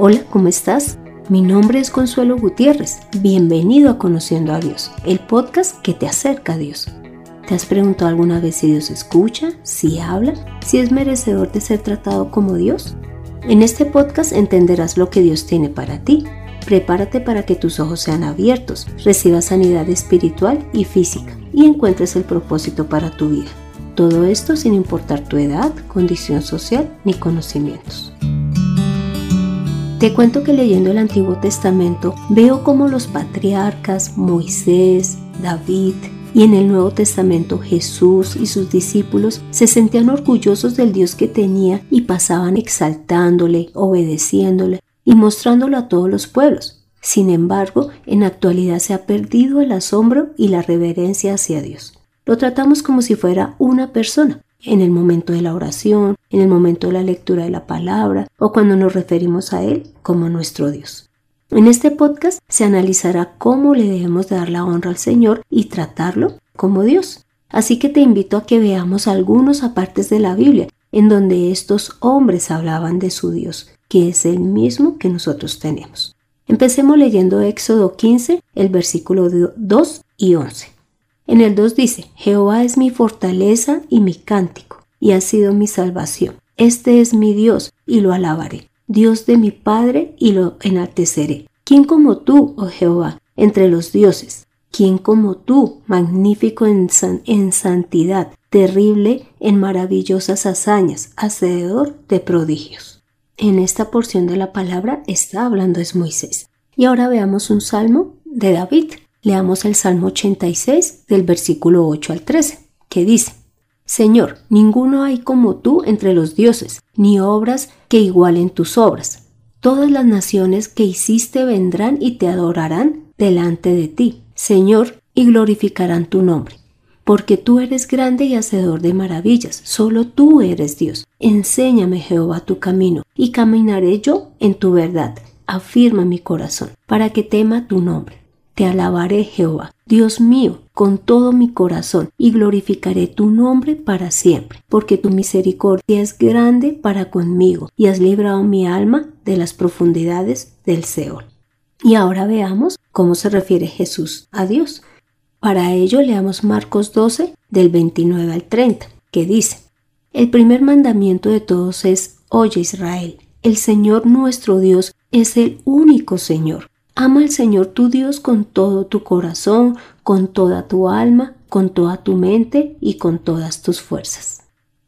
Hola, ¿cómo estás? Mi nombre es Consuelo Gutiérrez. Bienvenido a Conociendo a Dios, el podcast que te acerca a Dios. ¿Te has preguntado alguna vez si Dios escucha, si habla, si es merecedor de ser tratado como Dios? En este podcast entenderás lo que Dios tiene para ti. Prepárate para que tus ojos sean abiertos, recibas sanidad espiritual y física y encuentres el propósito para tu vida. Todo esto sin importar tu edad, condición social ni conocimientos. Te cuento que leyendo el Antiguo Testamento veo cómo los patriarcas Moisés, David, y en el Nuevo Testamento Jesús y sus discípulos se sentían orgullosos del Dios que tenía y pasaban exaltándole, obedeciéndole y mostrándolo a todos los pueblos. Sin embargo, en la actualidad se ha perdido el asombro y la reverencia hacia Dios. Lo tratamos como si fuera una persona, en el momento de la oración, en el momento de la lectura de la palabra o cuando nos referimos a Él como nuestro Dios. En este podcast se analizará cómo le debemos dar la honra al Señor y tratarlo como Dios. Así que te invito a que veamos algunos apartes de la Biblia en donde estos hombres hablaban de su Dios, que es el mismo que nosotros tenemos. Empecemos leyendo Éxodo 15, el versículo 2 y 11. En el 2 dice, Jehová es mi fortaleza y mi cántico, y ha sido mi salvación. Este es mi Dios, y lo alabaré. Dios de mi Padre, y lo enalteceré. ¿Quién como tú, oh Jehová, entre los dioses? ¿Quién como tú, magnífico en, santidad, terrible en maravillosas hazañas, hacedor de prodigios? En esta porción de la palabra está hablando es Moisés. Y ahora veamos un salmo de David. Leamos el Salmo 86 del versículo 8 al 13, que dice, Señor, ninguno hay como tú entre los dioses, ni obras que igualen tus obras. Todas las naciones que hiciste vendrán y te adorarán delante de ti, Señor, y glorificarán tu nombre. Porque tú eres grande y hacedor de maravillas, solo tú eres Dios. Enséñame, Jehová, tu camino, y caminaré yo en tu verdad. Afirma mi corazón, para que tema tu nombre. Te alabaré, Jehová, Dios mío, con todo mi corazón, y glorificaré tu nombre para siempre, porque tu misericordia es grande para conmigo, y has librado mi alma de las profundidades del Seol. Y ahora veamos cómo se refiere Jesús a Dios. Para ello leamos Marcos 12 del 29 al 30, que dice, El primer mandamiento de todos es, Oye Israel, el Señor nuestro Dios es el único Señor. Ama al Señor tu Dios con todo tu corazón, con toda tu alma, con toda tu mente y con todas tus fuerzas.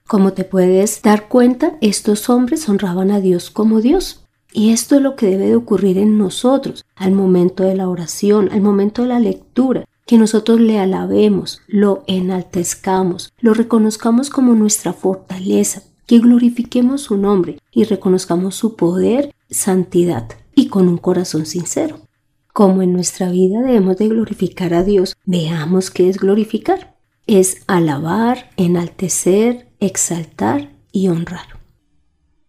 Como te puedes dar cuenta, estos hombres honraban a Dios como Dios. Y esto es lo que debe de ocurrir en nosotros al momento de la oración, al momento de la lectura, que nosotros le alabemos, lo enaltezcamos, lo reconozcamos como nuestra fortaleza, que glorifiquemos su nombre y reconozcamos su poder, santidad y con un corazón sincero. Como en nuestra vida debemos de glorificar a Dios, veamos qué es glorificar. Es alabar, enaltecer, exaltar y honrar.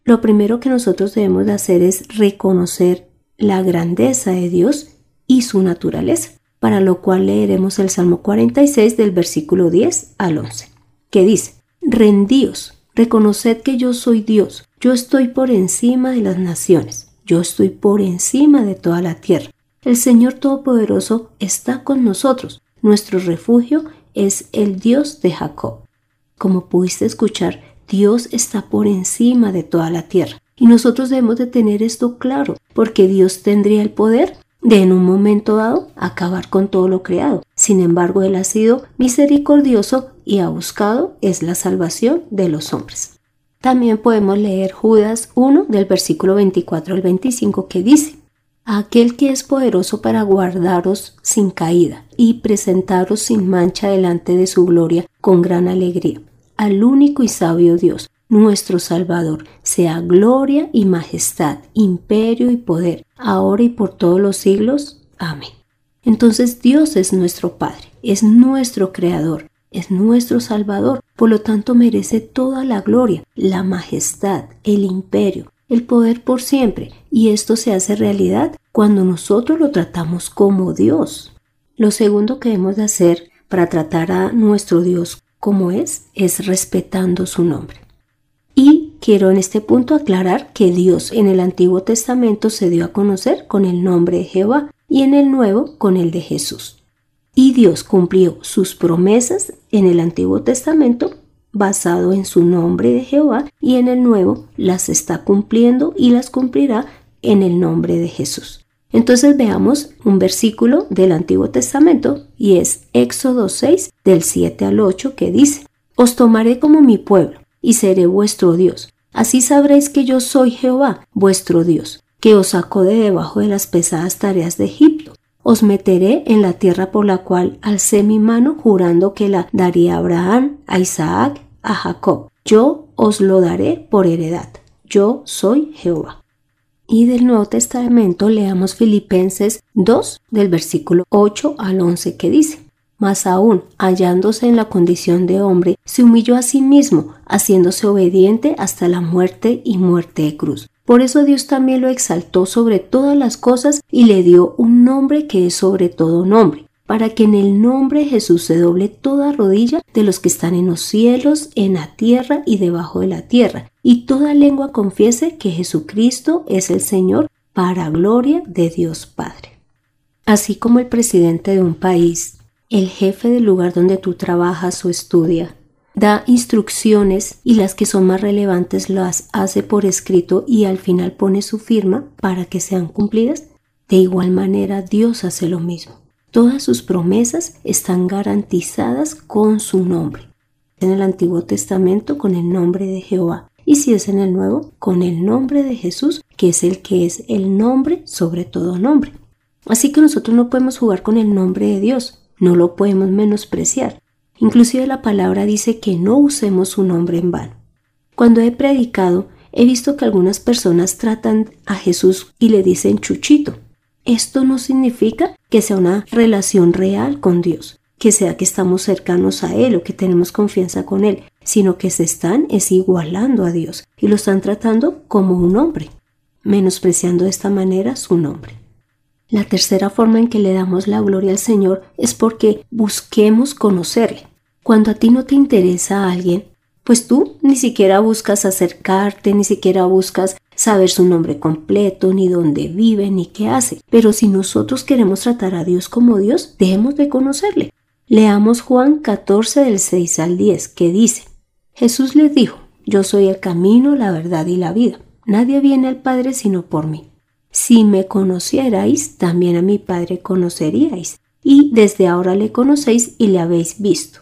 Lo primero que nosotros debemos de hacer es reconocer la grandeza de Dios y su naturaleza, para lo cual leeremos el Salmo 46 del versículo 10 al 11, que dice, Rendíos, reconoced que yo soy Dios, yo estoy por encima de las naciones yo estoy por encima de toda la tierra. El Señor Todopoderoso está con nosotros. Nuestro refugio es el Dios de Jacob. Como pudiste escuchar, Dios está por encima de toda la tierra. Y nosotros debemos de tener esto claro, porque Dios tendría el poder de en un momento dado acabar con todo lo creado. Sin embargo, Él ha sido misericordioso y ha buscado es la salvación de los hombres. También podemos leer Judas 1 del versículo 24 al 25 que dice, aquel que es poderoso para guardaros sin caída y presentaros sin mancha delante de su gloria con gran alegría, al único y sabio Dios, nuestro Salvador, sea gloria y majestad, imperio y poder, ahora y por todos los siglos. Amén. Entonces Dios es nuestro Padre, es nuestro Creador, es nuestro Salvador, por lo tanto merece toda la gloria, la majestad, el imperio, el poder por siempre, y esto se hace realidad cuando nosotros lo tratamos como Dios. Lo segundo que debemos de hacer para tratar a nuestro Dios como es, es respetando su nombre. Y quiero en este punto aclarar que Dios en el Antiguo Testamento se dio a conocer con el nombre de Jehová y en el Nuevo con el de Jesús. Y Dios cumplió sus promesas en el Antiguo Testamento basado en su nombre de Jehová y en el Nuevo las está cumpliendo y las cumplirá en el nombre de Jesús. Entonces veamos un versículo del Antiguo Testamento y es Éxodo 6 del 7 al 8 que dice, Os tomaré como mi pueblo y seré vuestro Dios. Así sabréis que yo soy Jehová, vuestro Dios, que os sacó de debajo de las pesadas tareas de Egipto. Os meteré en la tierra por la cual alcé mi mano jurando que la daría a Abraham, a Isaac, a Jacob. Yo os lo daré por heredad. Yo soy Jehová. Y del Nuevo Testamento leamos Filipenses 2 del versículo 8 al 11 que dice, Mas aún, hallándose en la condición de hombre, se humilló a sí mismo, haciéndose obediente hasta la muerte y muerte de cruz. Por eso Dios también lo exaltó sobre todas las cosas y le dio un nombre que es sobre todo nombre, para que en el nombre de Jesús se doble toda rodilla de los que están en los cielos, en la tierra y debajo de la tierra, y toda lengua confiese que Jesucristo es el Señor para gloria de Dios Padre. Así como el presidente de un país, el jefe del lugar donde tú trabajas o estudias, da instrucciones y las que son más relevantes las hace por escrito y al final pone su firma para que sean cumplidas, de igual manera Dios hace lo mismo. Todas sus promesas están garantizadas con su nombre. En el Antiguo Testamento con el nombre de Jehová y si es en el Nuevo con el nombre de Jesús, que es el que es el nombre sobre todo nombre. Así que nosotros no podemos jugar con el nombre de Dios, no lo podemos menospreciar. Inclusive la palabra dice que no usemos su nombre en vano. Cuando he predicado, he visto que algunas personas tratan a Jesús y le dicen chuchito, esto no significa que sea una relación real con Dios, que sea que estamos cercanos a Él o que tenemos confianza con Él, sino que se están es igualando a Dios y lo están tratando como un hombre, menospreciando de esta manera su nombre. La tercera forma en que le damos la gloria al Señor es porque busquemos conocerle. Cuando a ti no te interesa a alguien, pues tú ni siquiera buscas acercarte, ni siquiera buscas saber su nombre completo, ni dónde vive, ni qué hace. Pero si nosotros queremos tratar a Dios como Dios, debemos de conocerle. Leamos Juan 14 del 6 al 10, que dice, Jesús les dijo, yo soy el camino, la verdad y la vida. Nadie viene al Padre sino por mí. Si me conocierais, también a mi Padre conoceríais, y desde ahora le conocéis y le habéis visto.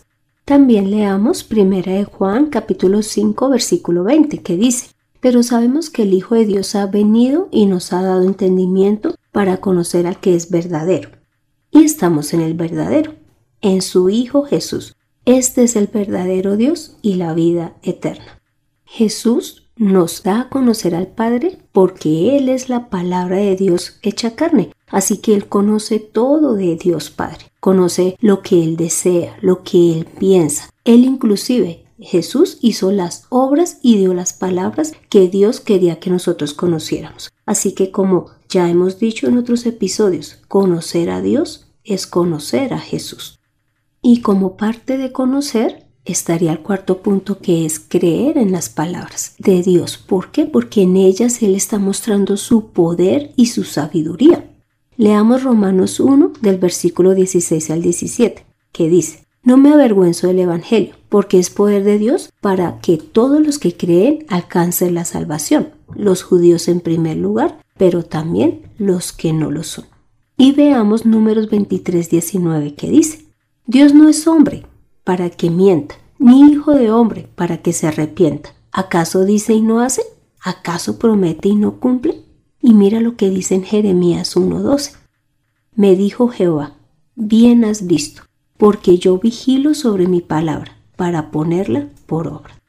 También leamos 1 de Juan capítulo 5 versículo 20 que dice, pero sabemos que el Hijo de Dios ha venido y nos ha dado entendimiento para conocer al que es verdadero. Y estamos en el verdadero, en su Hijo Jesús. Este es el verdadero Dios y la vida eterna. Jesús nos da a conocer al Padre porque Él es la palabra de Dios hecha carne, así que Él conoce todo de Dios Padre, conoce lo que Él desea, lo que Él piensa. Él inclusive Jesús hizo las obras y dio las palabras que Dios quería que nosotros conociéramos. Así que como ya hemos dicho en otros episodios, conocer a Dios es conocer a Jesús. Y como parte de conocer estaría el cuarto punto que es creer en las palabras de Dios. ¿Por qué? Porque en ellas Él está mostrando su poder y su sabiduría. Leamos Romanos 1 del versículo 16 al 17, que dice, no me avergüenzo del Evangelio, porque es poder de Dios para que todos los que creen alcancen la salvación, los judíos en primer lugar, pero también los que no lo son. Y veamos números 23, 19 que dice, Dios no es hombre para que mienta, ni hijo de hombre para que se arrepienta. ¿Acaso dice y no hace? ¿Acaso promete y no cumple? Y mira lo que dice en Jeremías 1.12. Me dijo Jehová, bien has visto, porque yo vigilo sobre mi palabra para ponerla por obra.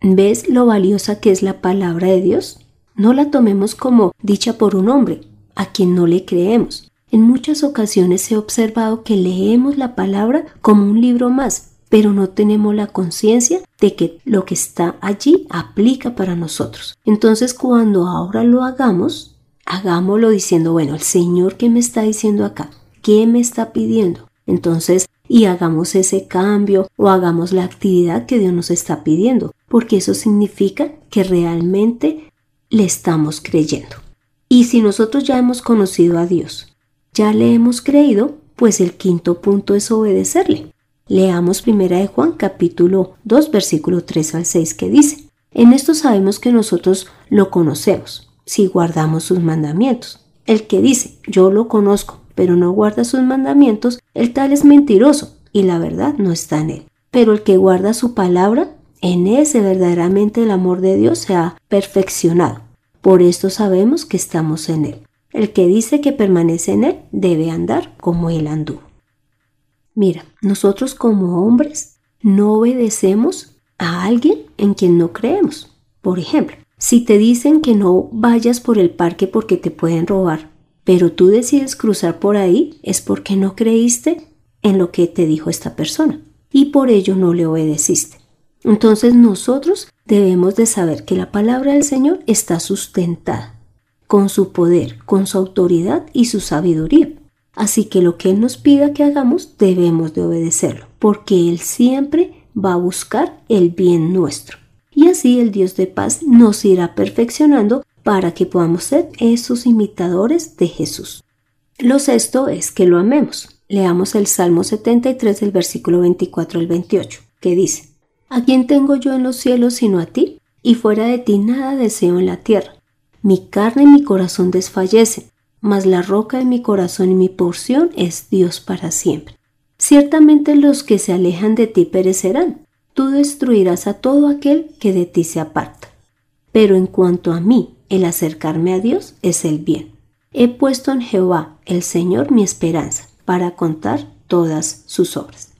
¿Ves lo valiosa que es la palabra de Dios? No la tomemos como dicha por un hombre, a quien no le creemos. En muchas ocasiones he observado que leemos la palabra como un libro más, pero no tenemos la conciencia de que lo que está allí aplica para nosotros. Entonces cuando ahora lo hagamos, hagámoslo diciendo, bueno, el Señor que me está diciendo acá, ¿qué me está pidiendo? Entonces, y hagamos ese cambio o hagamos la actividad que Dios nos está pidiendo, porque eso significa que realmente le estamos creyendo. Y si nosotros ya hemos conocido a Dios, ya le hemos creído, pues el quinto punto es obedecerle. Leamos primera de Juan capítulo 2 versículo 3 al 6 que dice, en esto sabemos que nosotros lo conocemos, si guardamos sus mandamientos. El que dice, yo lo conozco, pero no guarda sus mandamientos, el tal es mentiroso y la verdad no está en él. Pero el que guarda su palabra, en ese verdaderamente el amor de Dios se ha perfeccionado. Por esto sabemos que estamos en él. El que dice que permanece en él debe andar como él anduvo. Mira, nosotros como hombres no obedecemos a alguien en quien no creemos. Por ejemplo, si te dicen que no vayas por el parque porque te pueden robar, pero tú decides cruzar por ahí, es porque no creíste en lo que te dijo esta persona y por ello no le obedeciste. Entonces nosotros debemos de saber que la palabra del Señor está sustentada con su poder, con su autoridad y su sabiduría. Así que lo que Él nos pida que hagamos debemos de obedecerlo, porque Él siempre va a buscar el bien nuestro. Y así el Dios de paz nos irá perfeccionando para que podamos ser esos imitadores de Jesús. Lo sexto es que lo amemos. Leamos el Salmo 73 del versículo 24 al 28, que dice, ¿A quién tengo yo en los cielos sino a ti? Y fuera de ti nada deseo en la tierra. Mi carne y mi corazón desfallecen, mas la roca de mi corazón y mi porción es Dios para siempre. Ciertamente los que se alejan de ti perecerán, tú destruirás a todo aquel que de ti se aparta. Pero en cuanto a mí, el acercarme a Dios es el bien. He puesto en Jehová, el Señor, mi esperanza, para contar todas sus obras.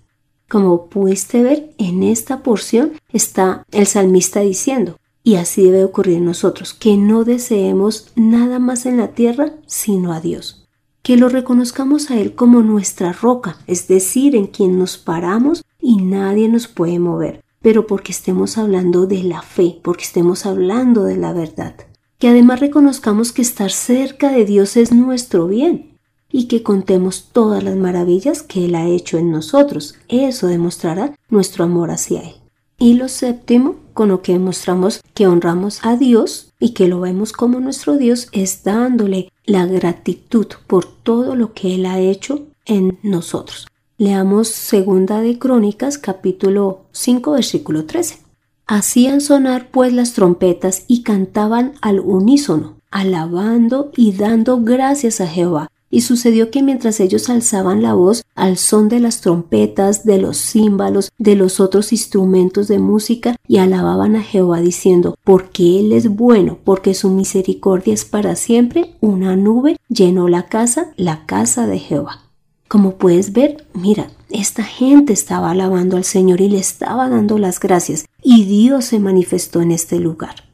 Como pudiste ver, en esta porción está el salmista diciendo, y así debe ocurrir en nosotros, que no deseemos nada más en la tierra sino a Dios. Que lo reconozcamos a Él como nuestra roca, es decir, en quien nos paramos y nadie nos puede mover, pero porque estemos hablando de la fe, porque estemos hablando de la verdad. Que además reconozcamos que estar cerca de Dios es nuestro bien y que contemos todas las maravillas que Él ha hecho en nosotros. Eso demostrará nuestro amor hacia Él. Y lo séptimo, con lo que demostramos que honramos a Dios y que lo vemos como nuestro Dios, es dándole la gratitud por todo lo que Él ha hecho en nosotros. Leamos segunda de Crónicas capítulo 5 versículo 13. Hacían sonar pues las trompetas y cantaban al unísono, alabando y dando gracias a Jehová, y sucedió que mientras ellos alzaban la voz al son de las trompetas, de los címbalos, de los otros instrumentos de música, y alababan a Jehová diciendo, porque Él es bueno, porque su misericordia es para siempre, una nube llenó la casa, la casa de Jehová. Como puedes ver, mira, esta gente estaba alabando al Señor y le estaba dando las gracias, y Dios se manifestó en este lugar.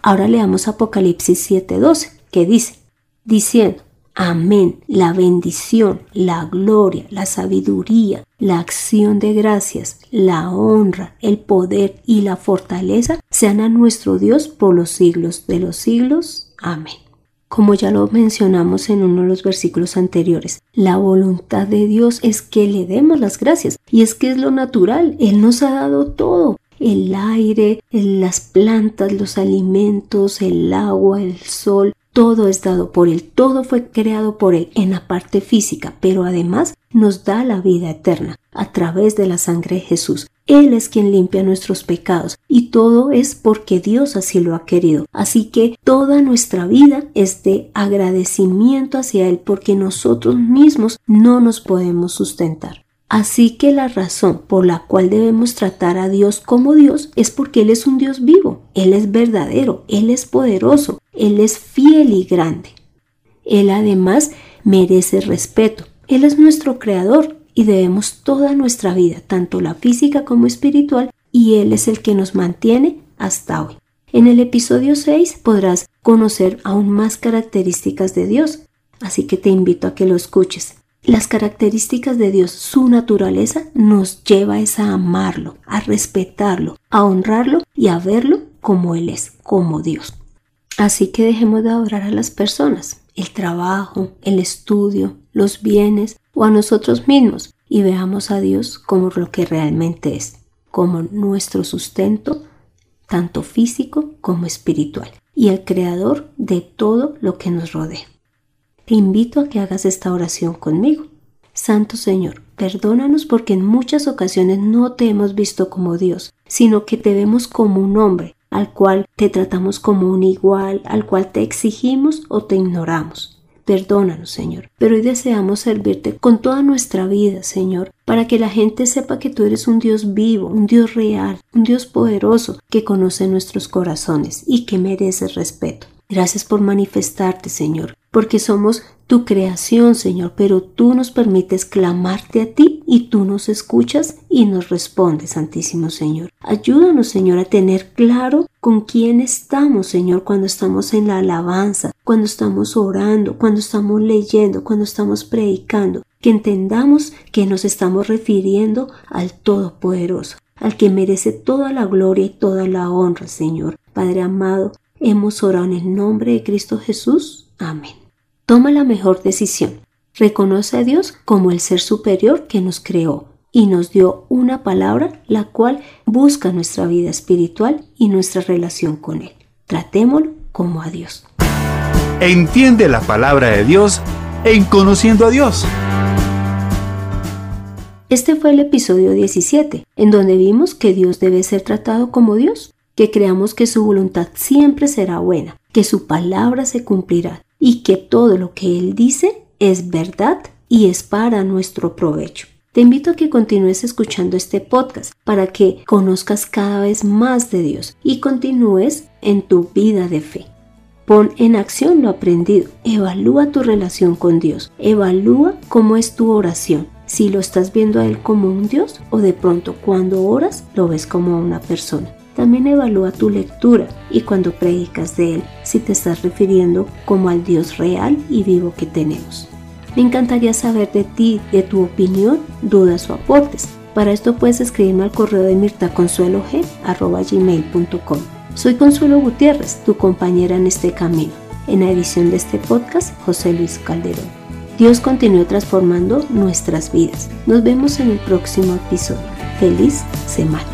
Ahora leamos Apocalipsis 7:12, que dice, diciendo, Amén. La bendición, la gloria, la sabiduría, la acción de gracias, la honra, el poder y la fortaleza sean a nuestro Dios por los siglos de los siglos. Amén. Como ya lo mencionamos en uno de los versículos anteriores, la voluntad de Dios es que le demos las gracias y es que es lo natural. Él nos ha dado todo el aire, las plantas, los alimentos, el agua, el sol, todo es dado por Él, todo fue creado por Él en la parte física, pero además nos da la vida eterna a través de la sangre de Jesús. Él es quien limpia nuestros pecados y todo es porque Dios así lo ha querido. Así que toda nuestra vida es de agradecimiento hacia Él porque nosotros mismos no nos podemos sustentar. Así que la razón por la cual debemos tratar a Dios como Dios es porque Él es un Dios vivo, Él es verdadero, Él es poderoso, Él es fiel y grande. Él además merece respeto, Él es nuestro creador y debemos toda nuestra vida, tanto la física como espiritual, y Él es el que nos mantiene hasta hoy. En el episodio 6 podrás conocer aún más características de Dios, así que te invito a que lo escuches. Las características de Dios, su naturaleza, nos lleva a amarlo, a respetarlo, a honrarlo y a verlo como Él es, como Dios. Así que dejemos de adorar a las personas, el trabajo, el estudio, los bienes o a nosotros mismos y veamos a Dios como lo que realmente es, como nuestro sustento, tanto físico como espiritual, y el creador de todo lo que nos rodea. Te invito a que hagas esta oración conmigo. Santo Señor, perdónanos porque en muchas ocasiones no te hemos visto como Dios, sino que te vemos como un hombre, al cual te tratamos como un igual, al cual te exigimos o te ignoramos. Perdónanos, Señor, pero hoy deseamos servirte con toda nuestra vida, Señor, para que la gente sepa que tú eres un Dios vivo, un Dios real, un Dios poderoso que conoce nuestros corazones y que merece respeto. Gracias por manifestarte, Señor, porque somos tu creación, Señor, pero tú nos permites clamarte a ti y tú nos escuchas y nos respondes, Santísimo Señor. Ayúdanos, Señor, a tener claro con quién estamos, Señor, cuando estamos en la alabanza, cuando estamos orando, cuando estamos leyendo, cuando estamos predicando, que entendamos que nos estamos refiriendo al Todopoderoso, al que merece toda la gloria y toda la honra, Señor. Padre amado, hemos orado en el nombre de Cristo Jesús. Amén. Toma la mejor decisión. Reconoce a Dios como el ser superior que nos creó y nos dio una palabra la cual busca nuestra vida espiritual y nuestra relación con Él. Tratémoslo como a Dios. Entiende la palabra de Dios en conociendo a Dios. Este fue el episodio 17, en donde vimos que Dios debe ser tratado como Dios, que creamos que su voluntad siempre será buena, que su palabra se cumplirá y que todo lo que Él dice es verdad y es para nuestro provecho. Te invito a que continúes escuchando este podcast para que conozcas cada vez más de Dios y continúes en tu vida de fe. Pon en acción lo aprendido, evalúa tu relación con Dios, evalúa cómo es tu oración, si lo estás viendo a Él como un Dios o de pronto cuando oras lo ves como una persona. También evalúa tu lectura y cuando predicas de Él, si te estás refiriendo como al Dios real y vivo que tenemos. Me encantaría saber de ti, de tu opinión, dudas o aportes. Para esto puedes escribirme al correo de mirtaconsuelog.com. Soy Consuelo Gutiérrez, tu compañera en este camino. En la edición de este podcast, José Luis Calderón. Dios continúe transformando nuestras vidas. Nos vemos en el próximo episodio. Feliz semana.